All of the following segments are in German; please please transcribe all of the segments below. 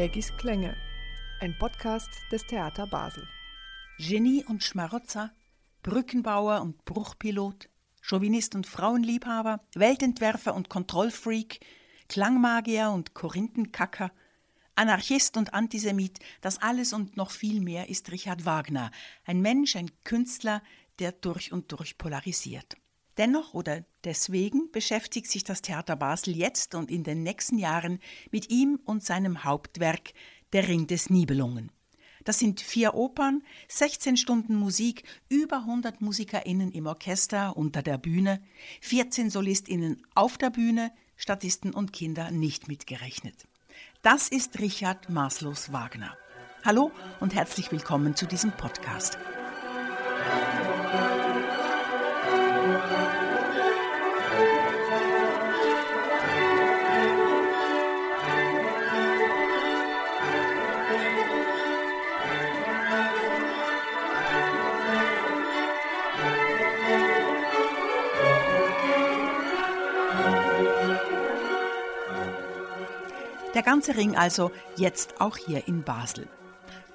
Tegis Klänge, ein Podcast des Theater Basel. Genie und Schmarotzer, Brückenbauer und Bruchpilot, Chauvinist und Frauenliebhaber, Weltentwerfer und Kontrollfreak, Klangmagier und Korinthenkacker, Anarchist und Antisemit, das alles und noch viel mehr ist Richard Wagner, ein Mensch, ein Künstler, der durch und durch polarisiert. Dennoch oder deswegen beschäftigt sich das Theater Basel jetzt und in den nächsten Jahren mit ihm und seinem Hauptwerk Der Ring des Nibelungen. Das sind vier Opern, 16 Stunden Musik, über 100 MusikerInnen im Orchester unter der Bühne, 14 SolistInnen auf der Bühne, Statisten und Kinder nicht mitgerechnet. Das ist Richard Maßlos Wagner. Hallo und herzlich willkommen zu diesem Podcast. Der ganze Ring also jetzt auch hier in Basel.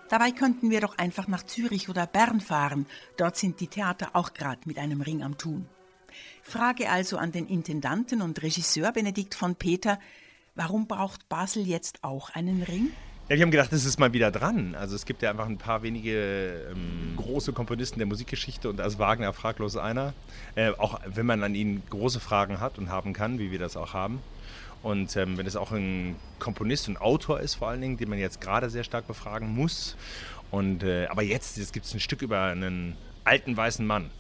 Dabei könnten wir doch einfach nach Zürich oder Bern fahren. Dort sind die Theater auch gerade mit einem Ring am Tun. Frage also an den Intendanten und Regisseur Benedikt von Peter, warum braucht Basel jetzt auch einen Ring? Ja, wir haben gedacht, es ist mal wieder dran. Also es gibt ja einfach ein paar wenige ähm, große Komponisten der Musikgeschichte und als Wagner fraglos einer. Äh, auch wenn man an ihn große Fragen hat und haben kann, wie wir das auch haben. Und ähm, wenn es auch ein Komponist und Autor ist, vor allen Dingen, den man jetzt gerade sehr stark befragen muss. Und, äh, aber jetzt, jetzt gibt es ein Stück über einen alten weißen Mann.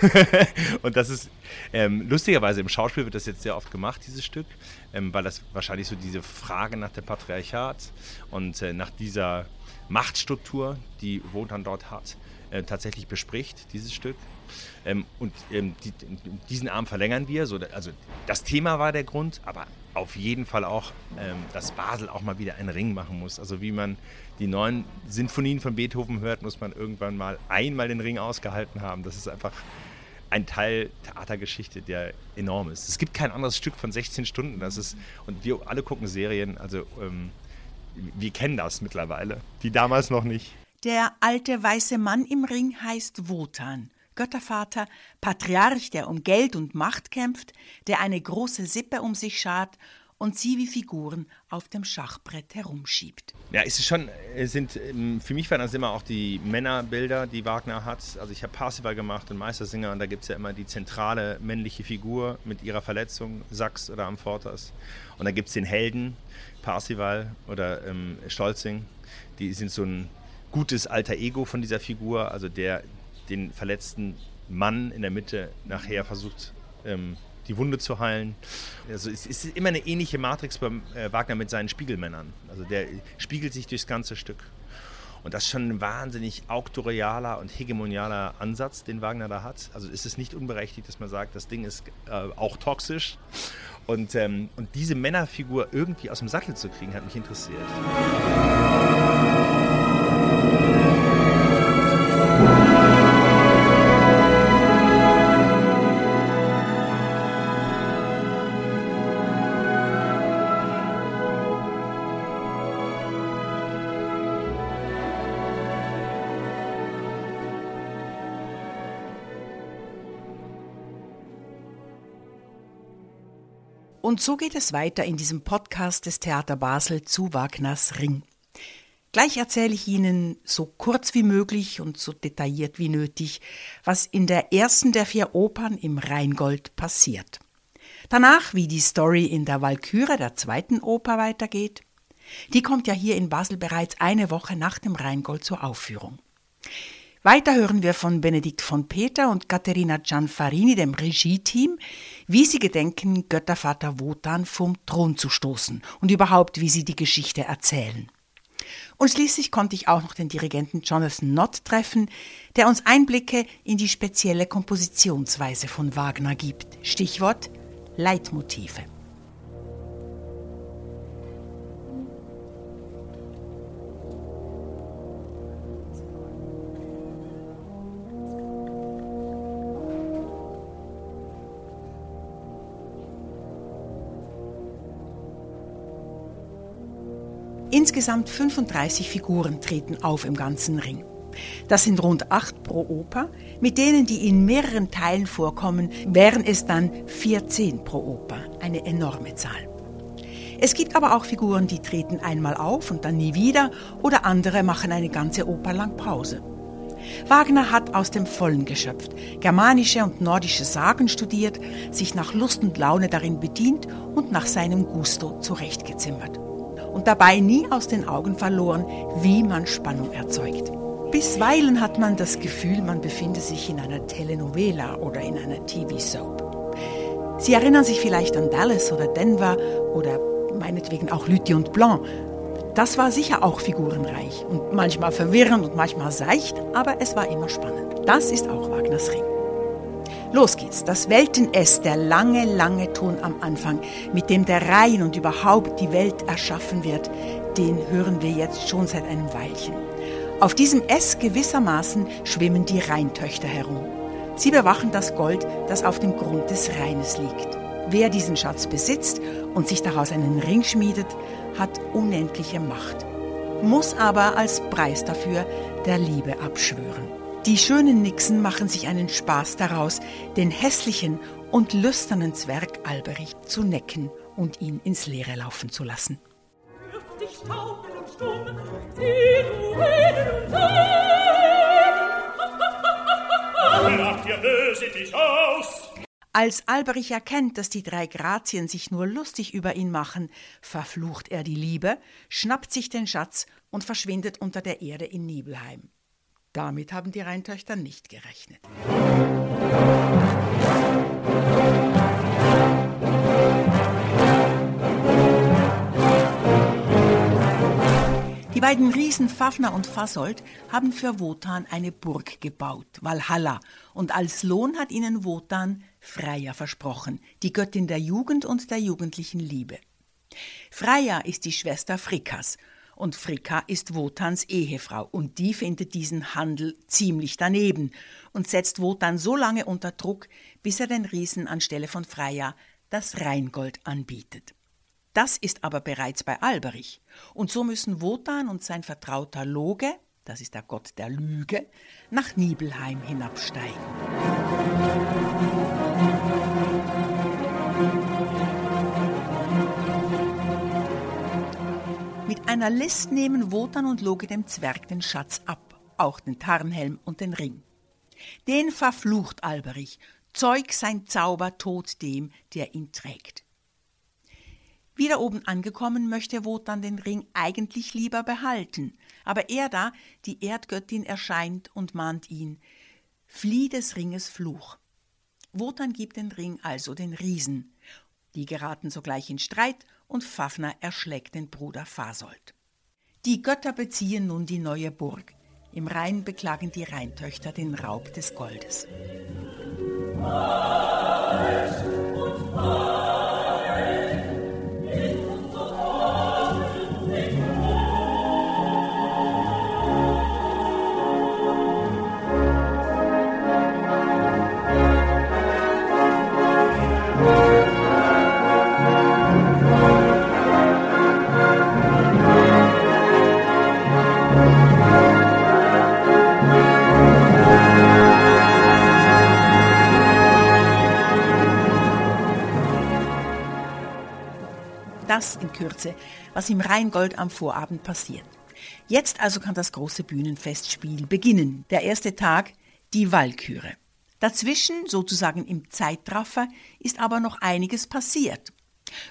und das ist ähm, lustigerweise im Schauspiel wird das jetzt sehr oft gemacht, dieses Stück, ähm, weil das wahrscheinlich so diese Frage nach dem Patriarchat und äh, nach dieser Machtstruktur, die Wotan dort hat, äh, tatsächlich bespricht, dieses Stück. Ähm, und ähm, die, diesen Arm verlängern wir. So, also das Thema war der Grund, aber auf jeden Fall auch, ähm, dass Basel auch mal wieder einen Ring machen muss. Also wie man die neuen Sinfonien von Beethoven hört, muss man irgendwann mal einmal den Ring ausgehalten haben. Das ist einfach ein Teil Theatergeschichte, der enorm ist. Es gibt kein anderes Stück von 16 Stunden. Das ist, und wir alle gucken Serien, also ähm, wir kennen das mittlerweile. Die damals noch nicht. Der alte weiße Mann im Ring heißt Wotan. Göttervater, Patriarch, der um Geld und Macht kämpft, der eine große Sippe um sich schart und sie wie Figuren auf dem Schachbrett herumschiebt. Ja, es ist schon, es sind, ähm, für mich waren das immer auch die Männerbilder, die Wagner hat. Also ich habe Parsival gemacht und Meistersinger und da gibt es ja immer die zentrale männliche Figur mit ihrer Verletzung, Sachs oder Amfortas. Und da gibt es den Helden, Parsival oder ähm, Stolzing. Die sind so ein gutes alter Ego von dieser Figur, also der den verletzten Mann in der Mitte nachher versucht, ähm, die Wunde zu heilen. Also es ist immer eine ähnliche Matrix beim äh, Wagner mit seinen Spiegelmännern. Also der spiegelt sich durchs ganze Stück. Und das ist schon ein wahnsinnig auktorialer und hegemonialer Ansatz, den Wagner da hat. Also ist es nicht unberechtigt, dass man sagt, das Ding ist äh, auch toxisch. Und, ähm, und diese Männerfigur irgendwie aus dem Sattel zu kriegen, hat mich interessiert. Und so geht es weiter in diesem Podcast des Theater Basel zu Wagners Ring. Gleich erzähle ich Ihnen so kurz wie möglich und so detailliert wie nötig, was in der ersten der vier Opern im Rheingold passiert. Danach, wie die Story in der Walküre der zweiten Oper weitergeht. Die kommt ja hier in Basel bereits eine Woche nach dem Rheingold zur Aufführung. Weiter hören wir von Benedikt von Peter und Caterina Gianfarini, dem Regie-Team, wie sie gedenken, Göttervater Wotan vom Thron zu stoßen und überhaupt, wie sie die Geschichte erzählen. Und schließlich konnte ich auch noch den Dirigenten Jonathan Nott treffen, der uns Einblicke in die spezielle Kompositionsweise von Wagner gibt. Stichwort Leitmotive. Insgesamt 35 Figuren treten auf im ganzen Ring. Das sind rund acht pro Oper. Mit denen, die in mehreren Teilen vorkommen, wären es dann 14 pro Oper. Eine enorme Zahl. Es gibt aber auch Figuren, die treten einmal auf und dann nie wieder oder andere machen eine ganze Oper lang Pause. Wagner hat aus dem Vollen geschöpft, germanische und nordische Sagen studiert, sich nach Lust und Laune darin bedient und nach seinem Gusto zurechtgezimmert. Und dabei nie aus den Augen verloren, wie man Spannung erzeugt. Bisweilen hat man das Gefühl, man befinde sich in einer Telenovela oder in einer TV-Soap. Sie erinnern sich vielleicht an Dallas oder Denver oder meinetwegen auch Lüthi und Blanc. Das war sicher auch figurenreich und manchmal verwirrend und manchmal seicht, aber es war immer spannend. Das ist auch Wagners Ring. Los geht's, das Welten-S, der lange, lange Ton am Anfang, mit dem der Rhein und überhaupt die Welt erschaffen wird, den hören wir jetzt schon seit einem Weilchen. Auf diesem S gewissermaßen schwimmen die Rheintöchter herum. Sie bewachen das Gold, das auf dem Grund des Rheines liegt. Wer diesen Schatz besitzt und sich daraus einen Ring schmiedet, hat unendliche Macht, muss aber als Preis dafür der Liebe abschwören. Die schönen Nixen machen sich einen Spaß daraus, den hässlichen und lüsternen Zwerg Alberich zu necken und ihn ins Leere laufen zu lassen. Dich stumm, sieh du und Lacht ihr böse aus! Als Alberich erkennt, dass die drei Grazien sich nur lustig über ihn machen, verflucht er die Liebe, schnappt sich den Schatz und verschwindet unter der Erde in Nibelheim. Damit haben die Rheintöchter nicht gerechnet. Die beiden Riesen Fafner und Fasold haben für Wotan eine Burg gebaut, Valhalla, und als Lohn hat ihnen Wotan Freya versprochen, die Göttin der Jugend und der jugendlichen Liebe. Freya ist die Schwester Frickas und Fricka ist Wotans Ehefrau und die findet diesen Handel ziemlich daneben und setzt Wotan so lange unter Druck, bis er den Riesen anstelle von Freya das Rheingold anbietet. Das ist aber bereits bei Alberich. Und so müssen Wotan und sein Vertrauter Loge, das ist der Gott der Lüge, nach Nibelheim hinabsteigen. Mit einer List nehmen Wotan und Loge dem Zwerg den Schatz ab, auch den Tarnhelm und den Ring. Den verflucht Alberich, Zeug sein Zauber tot dem, der ihn trägt. Wieder oben angekommen möchte Wotan den Ring eigentlich lieber behalten, aber Erda, die Erdgöttin, erscheint und mahnt ihn, flieh des Ringes Fluch. Wotan gibt den Ring also den Riesen. Die geraten sogleich in Streit und Fafner erschlägt den Bruder Fasold. Die Götter beziehen nun die neue Burg. Im Rhein beklagen die Rheintöchter den Raub des Goldes. Weiß und weiß. Das in Kürze, was im Rheingold am Vorabend passiert. Jetzt also kann das große Bühnenfestspiel beginnen. Der erste Tag, die Walküre. Dazwischen, sozusagen im Zeitraffer, ist aber noch einiges passiert.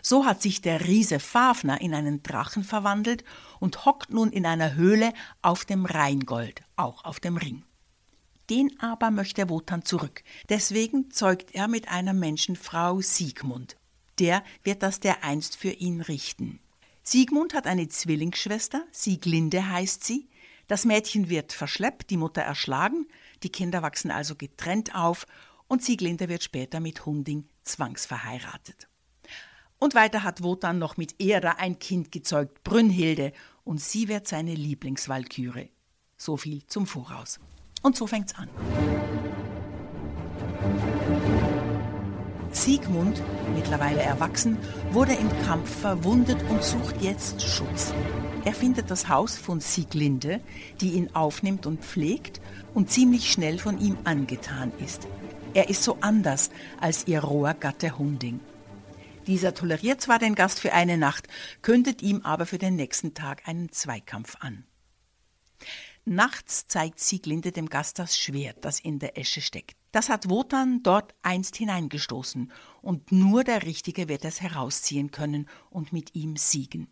So hat sich der Riese Fafner in einen Drachen verwandelt und hockt nun in einer Höhle auf dem Rheingold, auch auf dem Ring. Den aber möchte Wotan zurück. Deswegen zeugt er mit einer Menschenfrau Siegmund der wird das dereinst für ihn richten. Siegmund hat eine Zwillingsschwester, Sieglinde heißt sie. Das Mädchen wird verschleppt, die Mutter erschlagen, die Kinder wachsen also getrennt auf und Sieglinde wird später mit Hunding zwangsverheiratet. Und weiter hat Wotan noch mit Era ein Kind gezeugt, Brünnhilde, und sie wird seine Lieblingswalküre. So viel zum Voraus. Und so fängt's an. Siegmund, mittlerweile erwachsen, wurde im Kampf verwundet und sucht jetzt Schutz. Er findet das Haus von Sieglinde, die ihn aufnimmt und pflegt und ziemlich schnell von ihm angetan ist. Er ist so anders als ihr roher Gatte Hunding. Dieser toleriert zwar den Gast für eine Nacht, kündet ihm aber für den nächsten Tag einen Zweikampf an. Nachts zeigt Sieglinde dem Gast das Schwert, das in der Esche steckt. Das hat Wotan dort einst hineingestoßen, und nur der Richtige wird es herausziehen können und mit ihm siegen.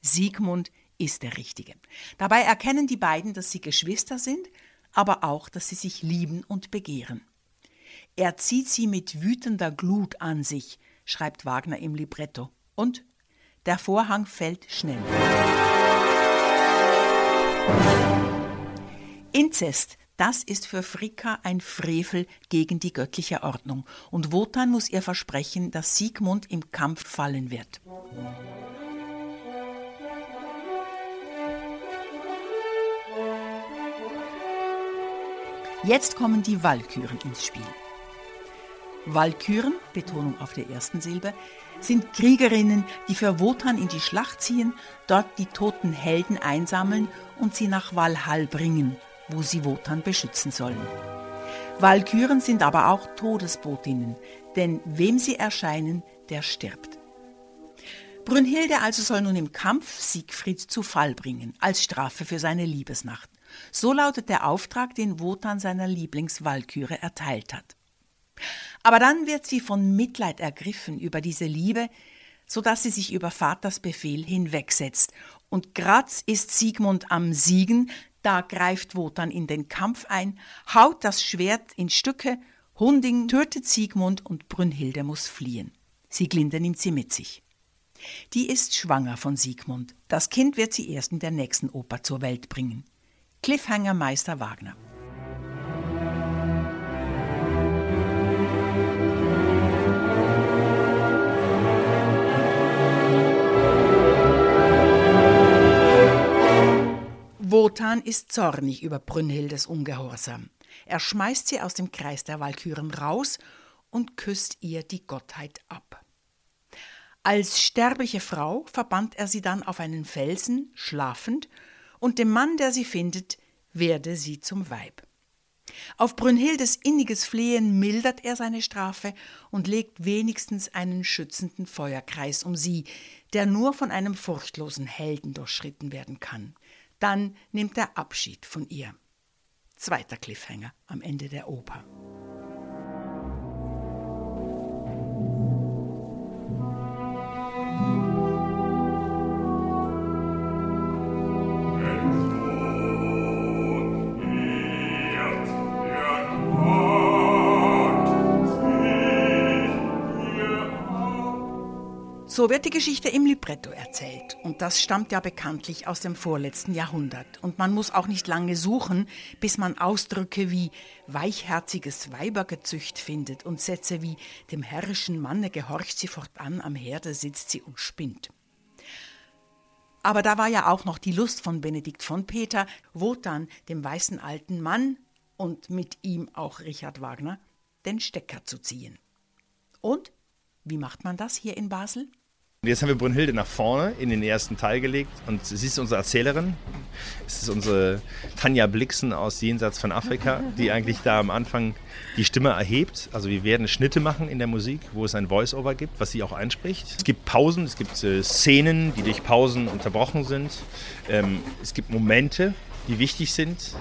Siegmund ist der Richtige. Dabei erkennen die beiden, dass sie Geschwister sind, aber auch, dass sie sich lieben und begehren. Er zieht sie mit wütender Glut an sich, schreibt Wagner im Libretto. Und der Vorhang fällt schnell. Inzest, das ist für Fricka ein Frevel gegen die göttliche Ordnung. Und Wotan muss ihr versprechen, dass Siegmund im Kampf fallen wird. Jetzt kommen die Walküren ins Spiel. Walküren, Betonung auf der ersten Silbe, sind Kriegerinnen, die für Wotan in die Schlacht ziehen, dort die toten Helden einsammeln und sie nach Valhall bringen, wo sie Wotan beschützen sollen. Walküren sind aber auch Todesbotinnen, denn wem sie erscheinen, der stirbt. Brünnhilde also soll nun im Kampf Siegfried zu Fall bringen, als Strafe für seine Liebesnacht. So lautet der Auftrag, den Wotan seiner Lieblingswalküre erteilt hat. Aber dann wird sie von Mitleid ergriffen über diese Liebe, so dass sie sich über Vaters Befehl hinwegsetzt. Und Graz ist Siegmund am Siegen, da greift Wotan in den Kampf ein, haut das Schwert in Stücke, Hunding tötet Siegmund und Brünnhilde muss fliehen. Sieglinde nimmt sie mit sich. Die ist schwanger von Siegmund. Das Kind wird sie erst in der nächsten Oper zur Welt bringen. Cliffhanger Meister Wagner. Wotan ist zornig über Brünnhildes Ungehorsam. Er schmeißt sie aus dem Kreis der Walküren raus und küsst ihr die Gottheit ab. Als sterbliche Frau verbannt er sie dann auf einen Felsen, schlafend, und dem Mann, der sie findet, werde sie zum Weib. Auf Brünnhildes inniges Flehen mildert er seine Strafe und legt wenigstens einen schützenden Feuerkreis um sie, der nur von einem furchtlosen Helden durchschritten werden kann. Dann nimmt er Abschied von ihr. Zweiter Cliffhanger am Ende der Oper. So wird die Geschichte im Libretto erzählt. Und das stammt ja bekanntlich aus dem vorletzten Jahrhundert. Und man muss auch nicht lange suchen, bis man Ausdrücke wie weichherziges Weibergezücht findet und Sätze wie dem herrischen Manne gehorcht sie fortan, am Herde sitzt sie und spinnt. Aber da war ja auch noch die Lust von Benedikt von Peter, Wotan, dem weißen alten Mann und mit ihm auch Richard Wagner, den Stecker zu ziehen. Und wie macht man das hier in Basel? Jetzt haben wir Brünnhilde nach vorne in den ersten Teil gelegt und sie ist unsere Erzählerin. Es ist unsere Tanja Blixen aus Jenseits von Afrika, die eigentlich da am Anfang die Stimme erhebt. Also wir werden Schnitte machen in der Musik, wo es ein Voice-Over gibt, was sie auch einspricht. Es gibt Pausen, es gibt äh, Szenen, die durch Pausen unterbrochen sind. Ähm, es gibt Momente, die wichtig sind.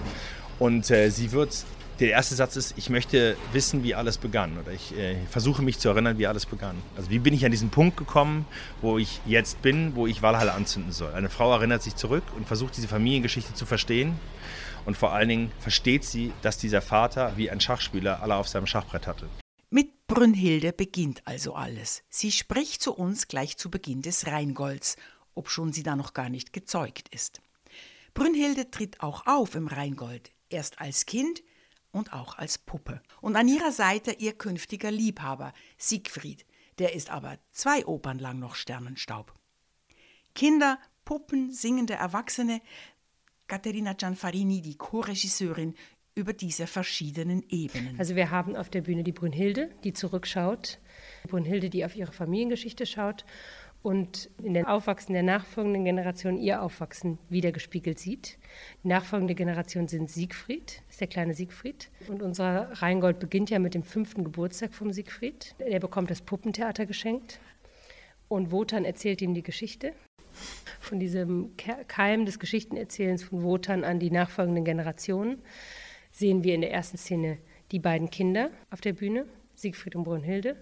Und äh, sie wird der erste Satz ist, ich möchte wissen, wie alles begann. Oder ich äh, versuche mich zu erinnern, wie alles begann. Also wie bin ich an diesen Punkt gekommen, wo ich jetzt bin, wo ich Walhalla anzünden soll. Eine Frau erinnert sich zurück und versucht diese Familiengeschichte zu verstehen. Und vor allen Dingen versteht sie, dass dieser Vater wie ein Schachspieler alle auf seinem Schachbrett hatte. Mit Brünnhilde beginnt also alles. Sie spricht zu uns gleich zu Beginn des Rheingolds, obschon sie da noch gar nicht gezeugt ist. Brünnhilde tritt auch auf im Rheingold, erst als Kind, und auch als Puppe. Und an ihrer Seite ihr künftiger Liebhaber, Siegfried, der ist aber zwei Opern lang noch Sternenstaub. Kinder, Puppen, singende Erwachsene, Caterina Gianfarini, die Co-Regisseurin, über diese verschiedenen Ebenen. Also wir haben auf der Bühne die Brünnhilde, die zurückschaut, Brünnhilde, die auf ihre Familiengeschichte schaut und in den Aufwachsen der nachfolgenden Generation ihr Aufwachsen wiedergespiegelt sieht. Die nachfolgende Generation sind Siegfried, ist der kleine Siegfried. Und unser Rheingold beginnt ja mit dem fünften Geburtstag vom Siegfried. Er bekommt das Puppentheater geschenkt und Wotan erzählt ihm die Geschichte. Von diesem Keim des Geschichtenerzählens von Wotan an die nachfolgenden Generationen sehen wir in der ersten Szene die beiden Kinder auf der Bühne, Siegfried und Brunhilde,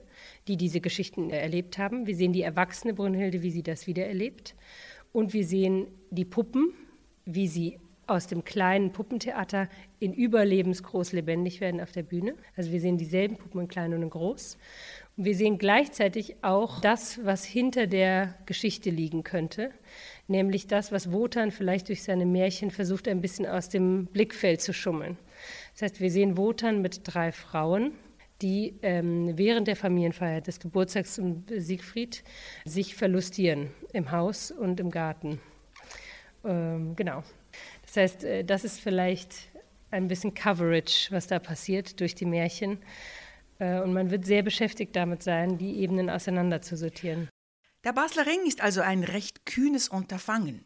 die diese Geschichten erlebt haben. Wir sehen die erwachsene Brunhilde, wie sie das wiedererlebt. Und wir sehen die Puppen, wie sie aus dem kleinen Puppentheater in überlebensgroß lebendig werden auf der Bühne. Also wir sehen dieselben Puppen in klein und in groß. Und wir sehen gleichzeitig auch das, was hinter der Geschichte liegen könnte, nämlich das, was Wotan vielleicht durch seine Märchen versucht, ein bisschen aus dem Blickfeld zu schummeln. Das heißt, wir sehen Wotan mit drei Frauen, die ähm, während der Familienfeier des Geburtstags von Siegfried sich verlustieren im Haus und im Garten. Ähm, genau. Das heißt, äh, das ist vielleicht ein bisschen Coverage, was da passiert durch die Märchen. Äh, und man wird sehr beschäftigt damit sein, die Ebenen auseinander zu sortieren. Der Basler Ring ist also ein recht kühnes Unterfangen.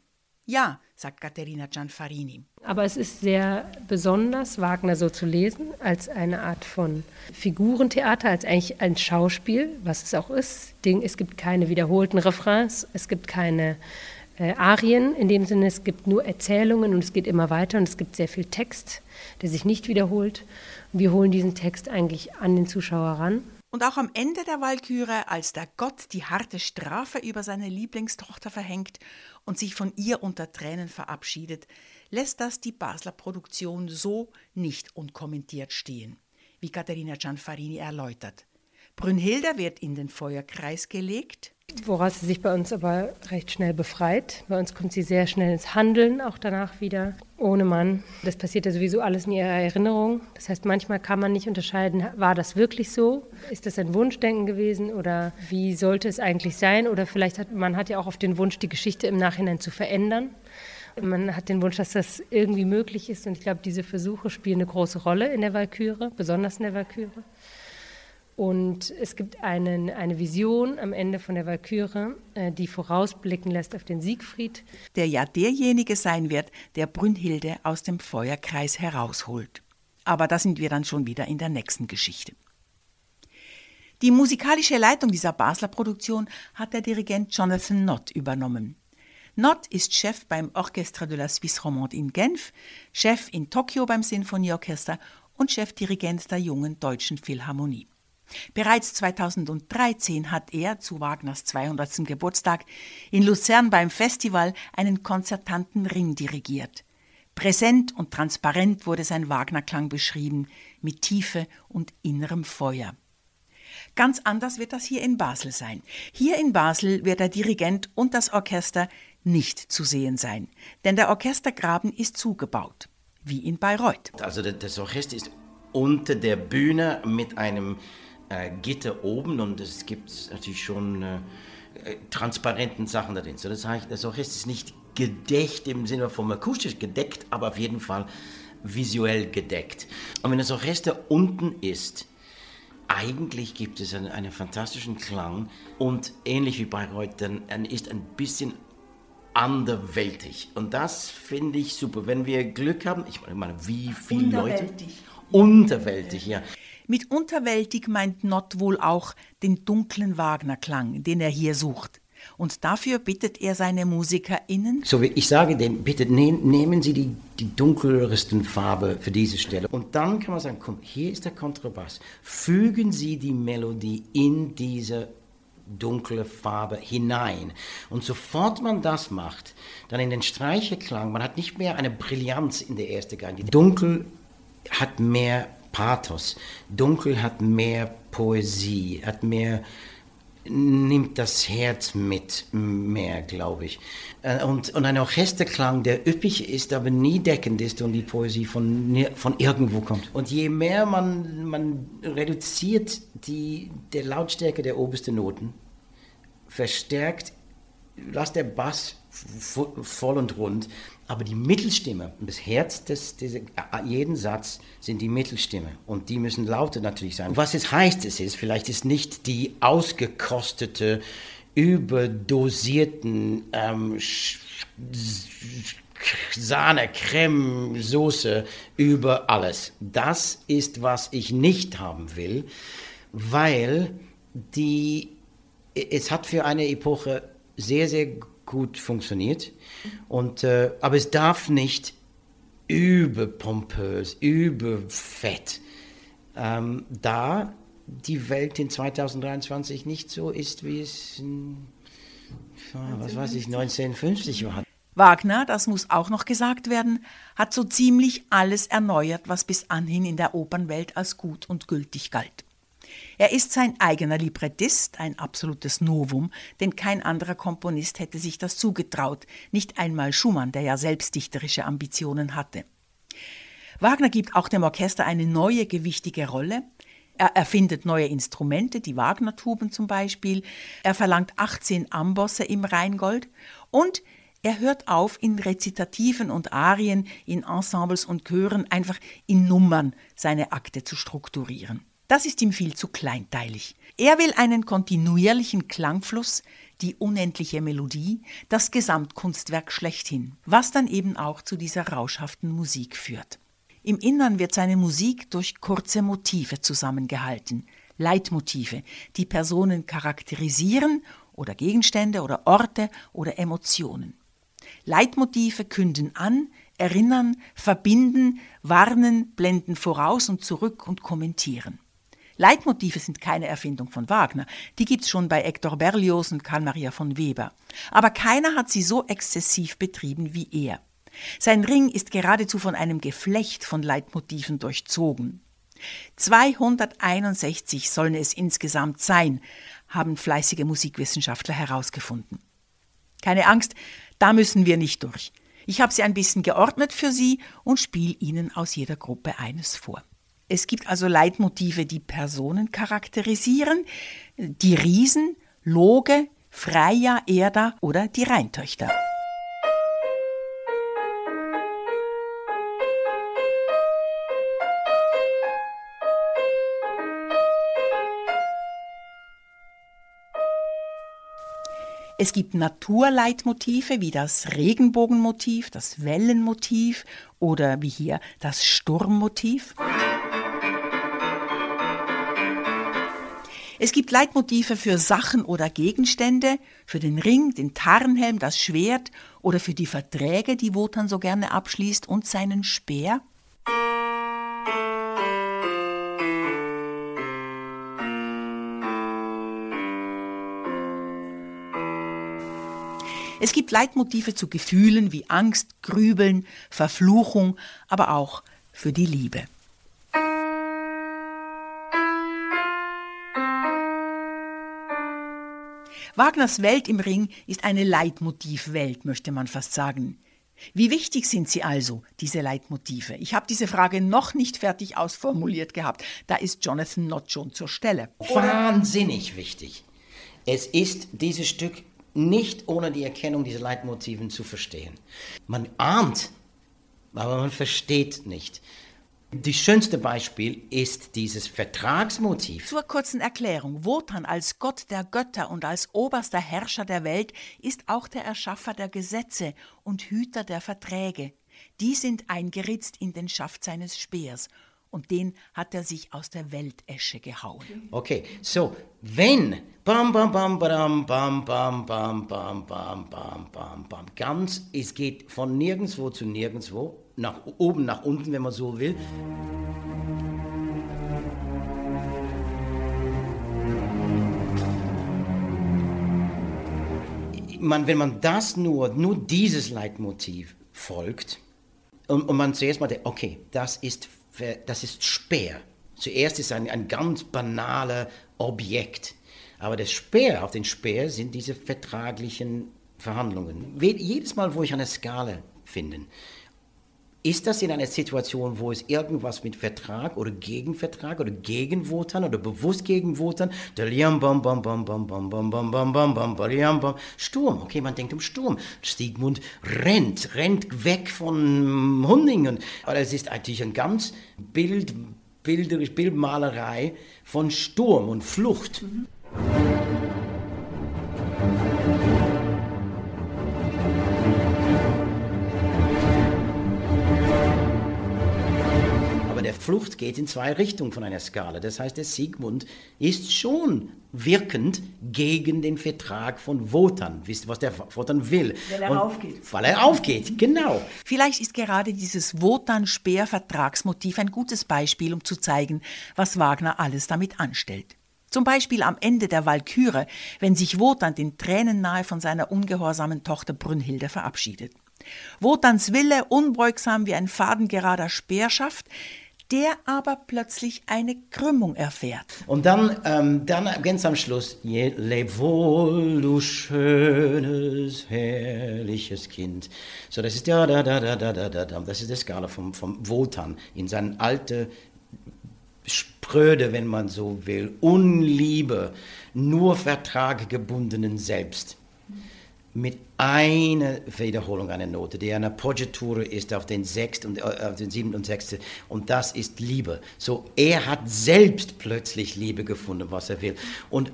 Ja, sagt Caterina Gianfarini. Aber es ist sehr besonders, Wagner so zu lesen, als eine Art von Figurentheater, als eigentlich ein Schauspiel, was es auch ist. Es gibt keine wiederholten Refrains, es gibt keine äh, Arien in dem Sinne, es gibt nur Erzählungen und es geht immer weiter und es gibt sehr viel Text, der sich nicht wiederholt. Wir holen diesen Text eigentlich an den Zuschauer ran und auch am Ende der Walküre, als der Gott die harte Strafe über seine Lieblingstochter verhängt und sich von ihr unter Tränen verabschiedet, lässt das die Basler Produktion so nicht unkommentiert stehen, wie Katharina Gianfarini erläutert. Brünnhilde wird in den Feuerkreis gelegt, Woraus sie sich bei uns aber recht schnell befreit. Bei uns kommt sie sehr schnell ins Handeln, auch danach wieder, ohne Mann. Das passiert ja sowieso alles in ihrer Erinnerung. Das heißt, manchmal kann man nicht unterscheiden, war das wirklich so? Ist das ein Wunschdenken gewesen oder wie sollte es eigentlich sein? Oder vielleicht hat man hat ja auch oft den Wunsch, die Geschichte im Nachhinein zu verändern. Man hat den Wunsch, dass das irgendwie möglich ist. Und ich glaube, diese Versuche spielen eine große Rolle in der Walküre, besonders in der Walküre. Und es gibt einen, eine Vision am Ende von der Walküre, äh, die vorausblicken lässt auf den Siegfried. Der ja derjenige sein wird, der Brünnhilde aus dem Feuerkreis herausholt. Aber da sind wir dann schon wieder in der nächsten Geschichte. Die musikalische Leitung dieser Basler Produktion hat der Dirigent Jonathan Nott übernommen. Nott ist Chef beim Orchestre de la Suisse Romande in Genf, Chef in Tokio beim Sinfonieorchester und Chefdirigent der jungen deutschen Philharmonie. Bereits 2013 hat er zu Wagners 200. Geburtstag in Luzern beim Festival einen konzertanten Ring dirigiert. Präsent und transparent wurde sein Wagnerklang beschrieben, mit Tiefe und innerem Feuer. Ganz anders wird das hier in Basel sein. Hier in Basel wird der Dirigent und das Orchester nicht zu sehen sein, denn der Orchestergraben ist zugebaut, wie in Bayreuth. Also das Orchester ist unter der Bühne mit einem äh, Gitter oben und es gibt natürlich schon äh, äh, transparenten Sachen darin. So, das heißt, das Orchester ist nicht gedeckt im Sinne von akustisch gedeckt, aber auf jeden Fall visuell gedeckt. Und wenn das Orchester unten ist, eigentlich gibt es einen, einen fantastischen Klang und ähnlich wie Bayreuth, dann ist ein bisschen anderwältig. Und das finde ich super. Wenn wir Glück haben, ich meine, wie viele Leute. Unterwältig, ja. Mit unterwältig meint Nott wohl auch den dunklen Wagnerklang, den er hier sucht. Und dafür bittet er seine MusikerInnen. So, ich sage denen, bitte ne, nehmen Sie die, die dunkelsten Farbe für diese Stelle. Und dann kann man sagen, komm, hier ist der Kontrabass. Fügen Sie die Melodie in diese dunkle Farbe hinein. Und sofort man das macht, dann in den Streicherklang, man hat nicht mehr eine Brillanz in der ersten Gang. Die Dunkel hat mehr Pathos. Dunkel hat mehr Poesie, hat mehr nimmt das Herz mit mehr, glaube ich. Äh, und, und ein Orchesterklang, der üppig ist, aber nie deckend ist und die Poesie von, von irgendwo kommt. Und je mehr man, man reduziert die der Lautstärke der obersten Noten, verstärkt lass der Bass voll und rund, aber die Mittelstimme, das Herz des, des jeden Satz sind die Mittelstimme und die müssen lauter natürlich sein. Was es heißt, es ist, vielleicht ist nicht die ausgekostete, überdosierten ähm, Sahne, Creme, Soße über alles. Das ist, was ich nicht haben will, weil die, es hat für eine Epoche sehr, sehr gut funktioniert. Und, äh, aber es darf nicht überpompös, überfett. Ähm, da die Welt in 2023 nicht so ist, wie es in, was weiß ich, 1950 war. Wagner, das muss auch noch gesagt werden, hat so ziemlich alles erneuert, was bis anhin in der Opernwelt als gut und gültig galt. Er ist sein eigener Librettist, ein absolutes Novum, denn kein anderer Komponist hätte sich das zugetraut, nicht einmal Schumann, der ja selbst dichterische Ambitionen hatte. Wagner gibt auch dem Orchester eine neue gewichtige Rolle. Er erfindet neue Instrumente, die Wagner-Tuben zum Beispiel. Er verlangt 18 Ambosse im Rheingold und er hört auf, in Rezitativen und Arien, in Ensembles und Chören einfach in Nummern seine Akte zu strukturieren. Das ist ihm viel zu kleinteilig. Er will einen kontinuierlichen Klangfluss, die unendliche Melodie, das Gesamtkunstwerk schlechthin, was dann eben auch zu dieser rauschhaften Musik führt. Im Innern wird seine Musik durch kurze Motive zusammengehalten, Leitmotive, die Personen charakterisieren oder Gegenstände oder Orte oder Emotionen. Leitmotive künden an, erinnern, verbinden, warnen, blenden voraus und zurück und kommentieren. Leitmotive sind keine Erfindung von Wagner, die gibt es schon bei Hector Berlioz und Karl Maria von Weber. Aber keiner hat sie so exzessiv betrieben wie er. Sein Ring ist geradezu von einem Geflecht von Leitmotiven durchzogen. 261 sollen es insgesamt sein, haben fleißige Musikwissenschaftler herausgefunden. Keine Angst, da müssen wir nicht durch. Ich habe sie ein bisschen geordnet für Sie und spiele Ihnen aus jeder Gruppe eines vor. Es gibt also Leitmotive, die Personen charakterisieren, die Riesen, Loge, Freya, Erda oder die Rheintöchter. Es gibt Naturleitmotive wie das Regenbogenmotiv, das Wellenmotiv oder wie hier das Sturmmotiv. Es gibt Leitmotive für Sachen oder Gegenstände, für den Ring, den Tarnhelm, das Schwert oder für die Verträge, die Wotan so gerne abschließt und seinen Speer. Es gibt Leitmotive zu Gefühlen wie Angst, Grübeln, Verfluchung, aber auch für die Liebe. Wagners Welt im Ring ist eine Leitmotivwelt, möchte man fast sagen. Wie wichtig sind sie also, diese Leitmotive? Ich habe diese Frage noch nicht fertig ausformuliert gehabt. Da ist Jonathan Nott schon zur Stelle. Wahnsinnig wichtig. Es ist dieses Stück nicht ohne die Erkennung dieser Leitmotiven zu verstehen. Man ahnt, aber man versteht nicht. Das schönste Beispiel ist dieses Vertragsmotiv. Zur kurzen Erklärung. Wotan als Gott der Götter und als oberster Herrscher der Welt ist auch der Erschaffer der Gesetze und Hüter der Verträge. Die sind eingeritzt in den Schaft seines Speers und den hat er sich aus der Weltesche gehauen. Okay, so, wenn bam bam bam bam bam bam bam bam bam bam bam bam ganz es geht von nirgendwo zu nirgendwo nach oben, nach unten, wenn man so will. Man, wenn man das nur, nur dieses Leitmotiv folgt und, und man zuerst mal denkt, okay, das ist, das ist Speer. Zuerst ist ein, ein ganz banaler Objekt. Aber der Speer, auf den Speer sind diese vertraglichen Verhandlungen. Jedes Mal, wo ich eine Skala finde, Ist das in einer Situation, wo es irgendwas mit Vertrag oder Gegenvertrag oder Gegenvotern oder bewusst Gegenvotern, Sturm, okay, man denkt um Sturm. Siegmund rennt, rennt weg von Hundingen. Aber es ist eigentlich ein ganz Bild, bilderisch, Bildmalerei von Sturm und Flucht. Mhm. Flucht geht in zwei Richtungen von einer Skala. Das heißt, der Sigmund ist schon wirkend gegen den Vertrag von Wotan. Wisst ihr, was der Wotan will? Weil er Und, aufgeht. Weil er aufgeht, genau. Vielleicht ist gerade dieses Wotan-Speer-Vertragsmotiv ein gutes Beispiel, um zu zeigen, was Wagner alles damit anstellt. Zum Beispiel am Ende der Walküre, wenn sich Wotan den Tränen nahe von seiner ungehorsamen Tochter Brünnhilde verabschiedet. Wotans Wille, unbeugsam wie ein fadengerader Speer schafft, der aber plötzlich eine Krümmung erfährt. Und dann, ähm, dann ganz am Schluss, leb wohl, du schönes, herrliches Kind. So, das ist da, da, da, da, da, da, da, das ist die Skala vom, vom Wotan in seine alte Spröde, wenn man so will, Unliebe, nur Vertrag gebundenen Selbst mit einer Wiederholung einer Note, die eine Appoggiatura ist auf den sechsten und äh, auf den siebten und sechsten und das ist Liebe. So er hat selbst plötzlich Liebe gefunden, was er will und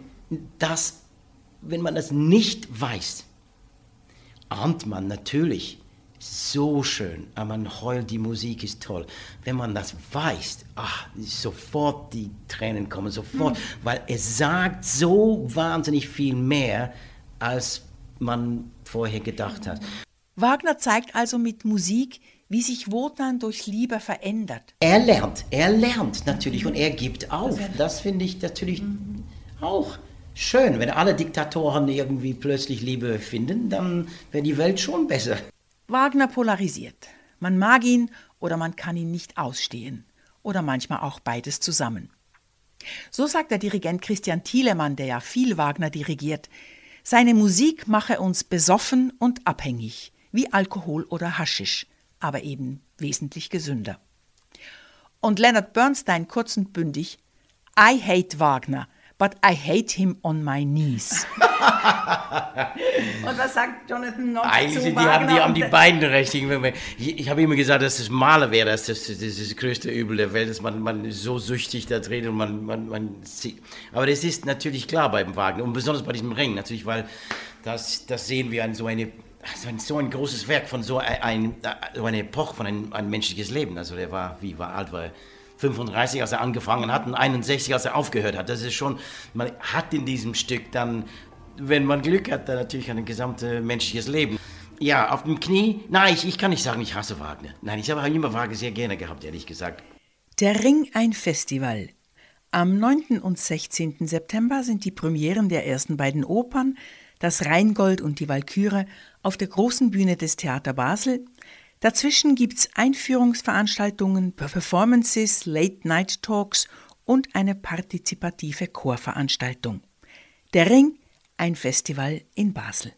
das, wenn man das nicht weiß, ahnt man natürlich so schön, aber man heult, die Musik ist toll. Wenn man das weiß, ach, sofort die Tränen kommen, sofort, mhm. weil es sagt so wahnsinnig viel mehr als man vorher gedacht hat. Wagner zeigt also mit Musik, wie sich Wotan durch Liebe verändert. Er lernt, er lernt natürlich und er gibt auf. Das finde ich natürlich auch schön. Wenn alle Diktatoren irgendwie plötzlich Liebe finden, dann wäre die Welt schon besser. Wagner polarisiert. Man mag ihn oder man kann ihn nicht ausstehen. Oder manchmal auch beides zusammen. So sagt der Dirigent Christian Thielemann, der ja viel Wagner dirigiert, seine Musik mache uns besoffen und abhängig, wie Alkohol oder Haschisch, aber eben wesentlich gesünder. Und Leonard Bernstein kurz und bündig, I hate Wagner, but I hate him on my knees. und was sagt Jonathan noch Eigentlich zu die haben, die haben die beiden Berechtigungen. Ich, ich habe immer gesagt, dass das Maler wäre das, das, das, das, größte Übel der Welt, dass man, man so süchtig da dreht und man, man, man sieht. Aber das ist natürlich klar beim Wagner und besonders bei diesem Ring natürlich, weil das, das sehen wir an so eine so ein, so ein großes Werk von so, ein, so einer Epoche von ein, ein menschliches Leben. Also der war, wie war alt war er? 35, als er angefangen hat und 61, als er aufgehört hat. Das ist schon, man hat in diesem Stück dann, wenn man Glück hat, dann natürlich ein gesamtes menschliches Leben. Ja, auf dem Knie, nein, ich, ich kann nicht sagen, ich hasse Wagner. Nein, ich habe immer Wagner sehr gerne gehabt, ehrlich gesagt. Der Ring ein Festival. Am 9. und 16. September sind die Premieren der ersten beiden Opern, das Rheingold und die Walküre, auf der großen Bühne des Theater Basel Dazwischen gibt's Einführungsveranstaltungen, Performances, Late-Night-Talks und eine partizipative Chorveranstaltung. Der Ring, ein Festival in Basel.